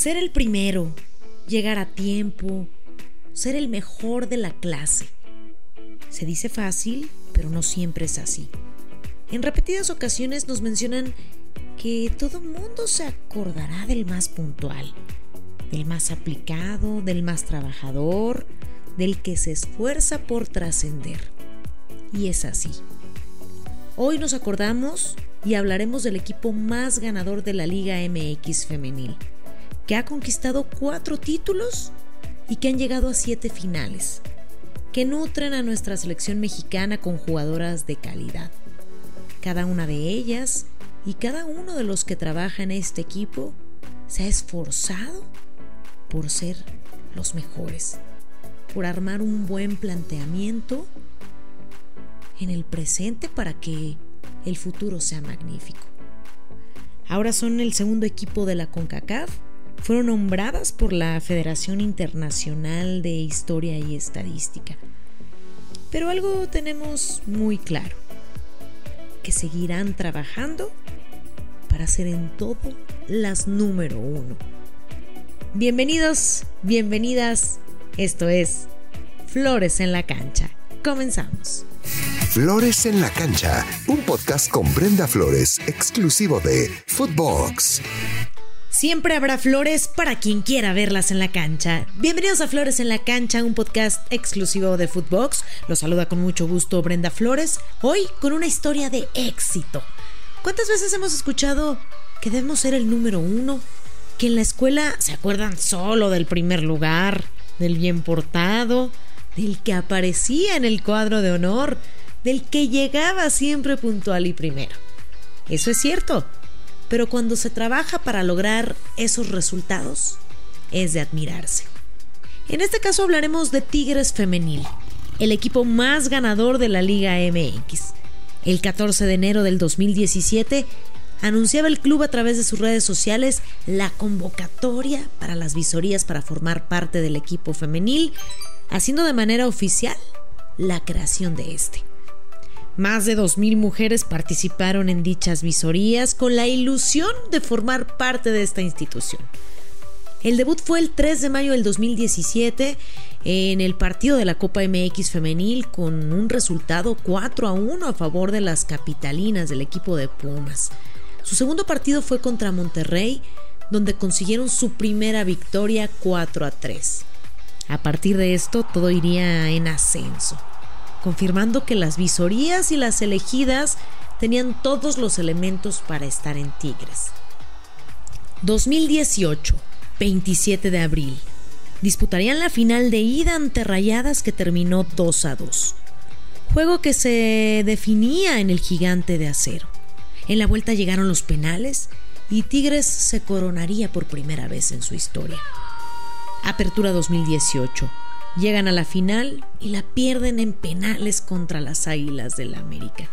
Ser el primero, llegar a tiempo, ser el mejor de la clase. Se dice fácil, pero no siempre es así. En repetidas ocasiones nos mencionan que todo mundo se acordará del más puntual, del más aplicado, del más trabajador, del que se esfuerza por trascender. Y es así. Hoy nos acordamos y hablaremos del equipo más ganador de la Liga MX femenil, que ha conquistado cuatro títulos y que han llegado a siete finales, que nutren a nuestra selección mexicana con jugadoras de calidad. Cada una de ellas y cada uno de los que trabaja en este equipo se ha esforzado por ser los mejores, por armar un buen planteamiento en el presente para que el futuro sea magnífico. Ahora son el segundo equipo de la CONCACAF, fueron nombradas por la Federación Internacional de Historia y Estadística. Pero algo tenemos muy claro, que seguirán trabajando para ser en todo las número uno. Bienvenidos, bienvenidas, esto es Flores en la Cancha. Comenzamos. Flores en la Cancha, un podcast con Brenda Flores, exclusivo de Footbox. Siempre habrá flores para quien quiera verlas en la cancha. Bienvenidos a Flores en la Cancha, un podcast exclusivo de Footbox. Los saluda con mucho gusto Brenda Flores, hoy con una historia de éxito. ¿Cuántas veces hemos escuchado que debemos ser el número uno? Que en la escuela se acuerdan solo del primer lugar, del bien portado, del que aparecía en el cuadro de honor, del que llegaba siempre puntual y primero. Eso es cierto, pero cuando se trabaja para lograr esos resultados, es de admirarse. En este caso hablaremos de Tigres Femenil, el equipo más ganador de la Liga MX. El 14 de enero del 2017 anunciaba el club a través de sus redes sociales la convocatoria para las visorías para formar parte del equipo femenil, haciendo de manera oficial la creación de este. Más de 2.000 mujeres participaron en dichas visorías con la ilusión de formar parte de esta institución. El debut fue el 3 de mayo del 2017 en el partido de la Copa MX femenil con un resultado 4 a 1 a favor de las capitalinas del equipo de Pumas. Su segundo partido fue contra Monterrey, donde consiguieron su primera victoria 4 a 3. A partir de esto todo iría en ascenso confirmando que las visorías y las elegidas tenían todos los elementos para estar en Tigres. 2018, 27 de abril. Disputarían la final de ida ante Rayadas que terminó 2 a 2. Juego que se definía en el gigante de acero. En la vuelta llegaron los penales y Tigres se coronaría por primera vez en su historia. Apertura 2018 Llegan a la final y la pierden en penales contra las Águilas del la América.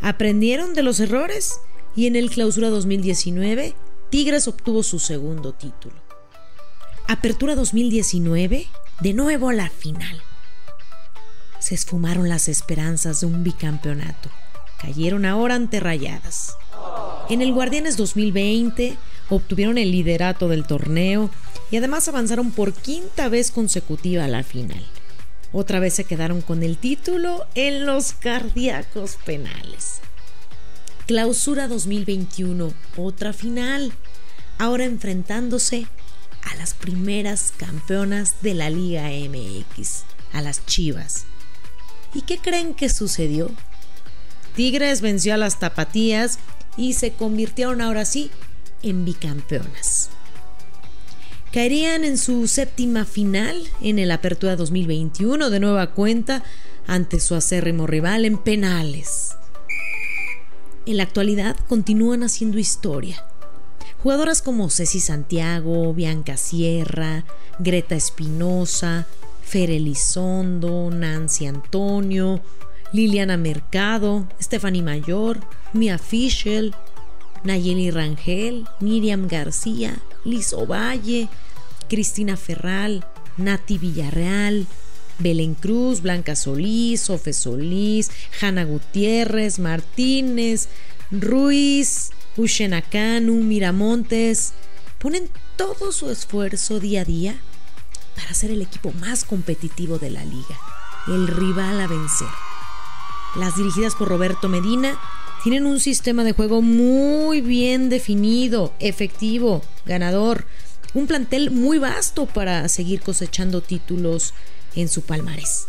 Aprendieron de los errores y en el Clausura 2019 Tigres obtuvo su segundo título. Apertura 2019, de nuevo a la final. Se esfumaron las esperanzas de un bicampeonato. Cayeron ahora ante Rayadas. En el Guardianes 2020 obtuvieron el liderato del torneo y además avanzaron por quinta vez consecutiva a la final. Otra vez se quedaron con el título en los cardíacos penales. Clausura 2021, otra final, ahora enfrentándose a las primeras campeonas de la Liga MX, a las Chivas. ¿Y qué creen que sucedió? Tigres venció a las Tapatías y se convirtieron ahora sí en bicampeonas. Caerían en su séptima final en el Apertura 2021 de nueva cuenta ante su acérrimo rival en penales. En la actualidad continúan haciendo historia. Jugadoras como Ceci Santiago, Bianca Sierra, Greta Espinosa, Fer Elizondo, Nancy Antonio, Liliana Mercado, Stephanie Mayor, Mia Fischel, Nayeli Rangel, Miriam García, Liz Ovalle, Cristina Ferral, Nati Villarreal, Belén Cruz, Blanca Solís, Sofe Solís, Hanna Gutiérrez, Martínez, Ruiz, Ushena Miramontes, ponen todo su esfuerzo día a día para ser el equipo más competitivo de la liga, el rival a vencer. Las dirigidas por Roberto Medina tienen un sistema de juego muy bien definido, efectivo, ganador, un plantel muy vasto para seguir cosechando títulos en su palmarés.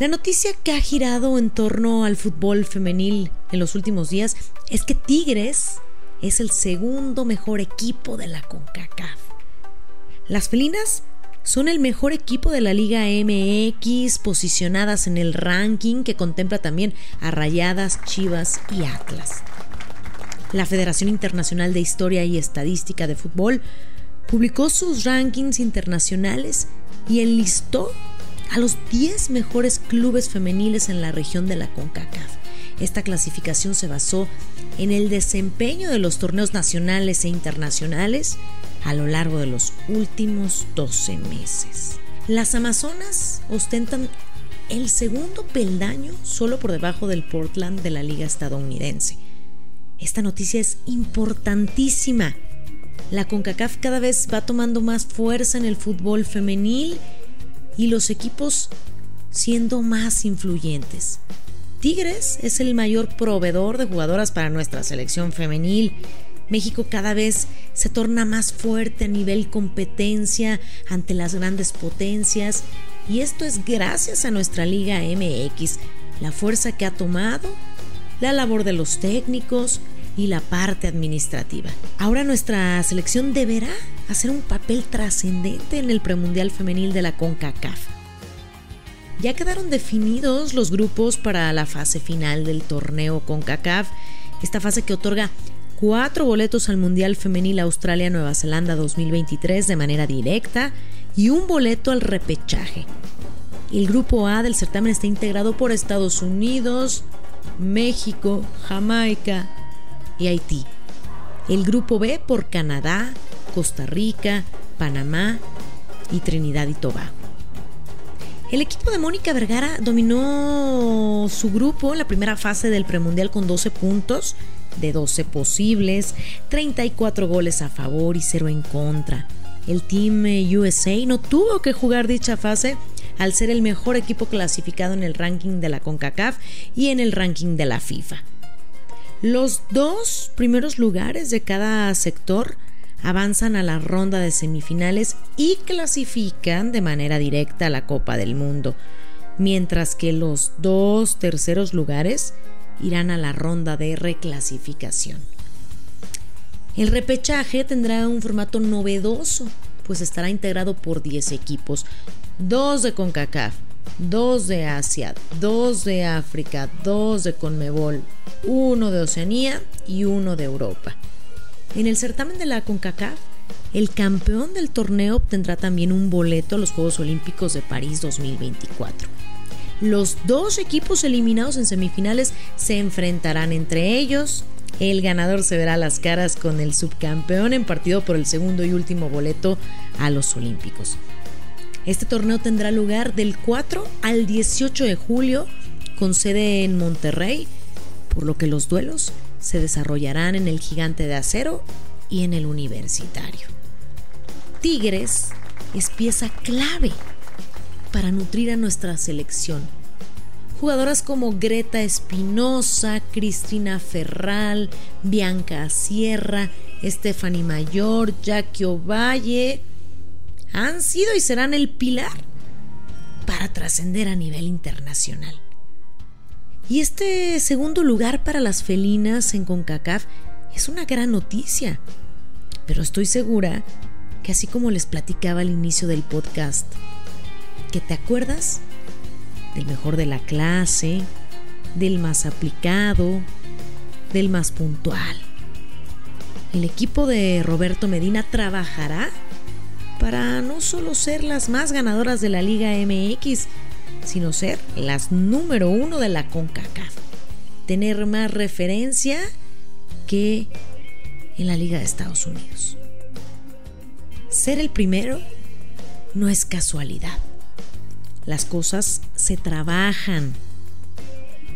La noticia que ha girado en torno al fútbol femenil en los últimos días es que Tigres es el segundo mejor equipo de la CONCACAF. Las felinas son el mejor equipo de la Liga MX, posicionadas en el ranking que contempla también a Rayadas, Chivas y Atlas. La Federación Internacional de Historia y Estadística de Fútbol publicó sus rankings internacionales y enlistó a los 10 mejores clubes femeniles en la región de la CONCACAF. Esta clasificación se basó en el desempeño de los torneos nacionales e internacionales a lo largo de los últimos 12 meses. Las Amazonas ostentan el segundo peldaño solo por debajo del Portland de la liga estadounidense. Esta noticia es importantísima. La CONCACAF cada vez va tomando más fuerza en el fútbol femenil y los equipos siendo más influyentes. Tigres es el mayor proveedor de jugadoras para nuestra selección femenil. México cada vez se torna más fuerte a nivel competencia ante las grandes potencias y esto es gracias a nuestra Liga MX, la fuerza que ha tomado, la labor de los técnicos y la parte administrativa. Ahora nuestra selección deberá hacer un papel trascendente en el premundial femenil de la CONCACAF. Ya quedaron definidos los grupos para la fase final del torneo CONCACAF, esta fase que otorga cuatro boletos al Mundial Femenil Australia-Nueva Zelanda 2023 de manera directa y un boleto al repechaje. El grupo A del certamen está integrado por Estados Unidos, México, Jamaica y Haití. El grupo B por Canadá, Costa Rica, Panamá y Trinidad y Tobago. El equipo de Mónica Vergara dominó su grupo en la primera fase del premundial con 12 puntos de 12 posibles, 34 goles a favor y 0 en contra. El Team USA no tuvo que jugar dicha fase al ser el mejor equipo clasificado en el ranking de la CONCACAF y en el ranking de la FIFA. Los dos primeros lugares de cada sector avanzan a la ronda de semifinales y clasifican de manera directa a la Copa del Mundo, mientras que los dos terceros lugares irán a la ronda de reclasificación. El repechaje tendrá un formato novedoso, pues estará integrado por 10 equipos, dos de CONCACAF, dos de Asia, dos de África, dos de CONMEBOL, uno de Oceanía y uno de Europa. En el certamen de la CONCACAF, el campeón del torneo obtendrá también un boleto a los Juegos Olímpicos de París 2024. Los dos equipos eliminados en semifinales se enfrentarán entre ellos. El ganador se verá las caras con el subcampeón en partido por el segundo y último boleto a los Olímpicos. Este torneo tendrá lugar del 4 al 18 de julio con sede en Monterrey, por lo que los duelos se desarrollarán en el Gigante de Acero y en el Universitario. Tigres es pieza clave para nutrir a nuestra selección. Jugadoras como Greta Espinosa, Cristina Ferral, Bianca Sierra, Stephanie Mayor, Jackie Ovalle han sido y serán el pilar para trascender a nivel internacional. Y este segundo lugar para las felinas en CONCACAF es una gran noticia. Pero estoy segura que así como les platicaba al inicio del podcast, que te acuerdas del mejor de la clase, del más aplicado, del más puntual. El equipo de Roberto Medina trabajará para no solo ser las más ganadoras de la Liga MX, sino ser las número uno de la CONCACAF. Tener más referencia que en la Liga de Estados Unidos. Ser el primero no es casualidad. Las cosas se trabajan.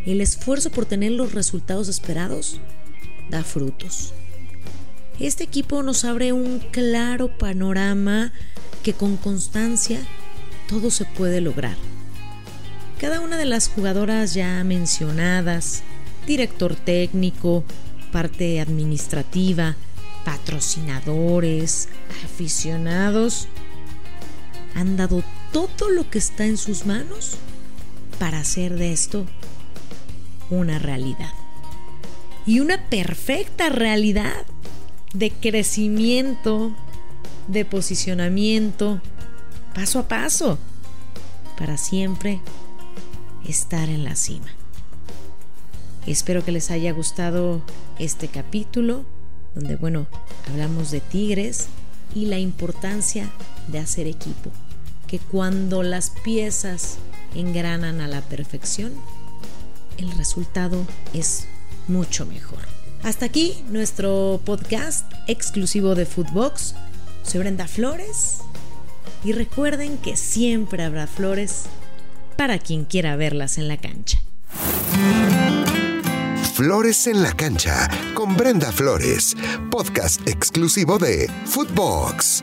El esfuerzo por tener los resultados esperados da frutos. Este equipo nos abre un claro panorama que con constancia todo se puede lograr. Cada una de las jugadoras ya mencionadas, director técnico, parte administrativa, patrocinadores, aficionados, han dado todo lo que está en sus manos para hacer de esto una realidad. Y una perfecta realidad de crecimiento, de posicionamiento, paso a paso, para siempre estar en la cima. Espero que les haya gustado este capítulo, donde, bueno, hablamos de Tigres y la importancia de hacer equipo, que cuando las piezas engranan a la perfección, el resultado es mucho mejor. Hasta aquí nuestro podcast exclusivo de Footbox. Soy Brenda Flores y recuerden que siempre habrá flores para quien quiera verlas en la cancha. Flores en la cancha con Brenda Flores, podcast exclusivo de Footbox.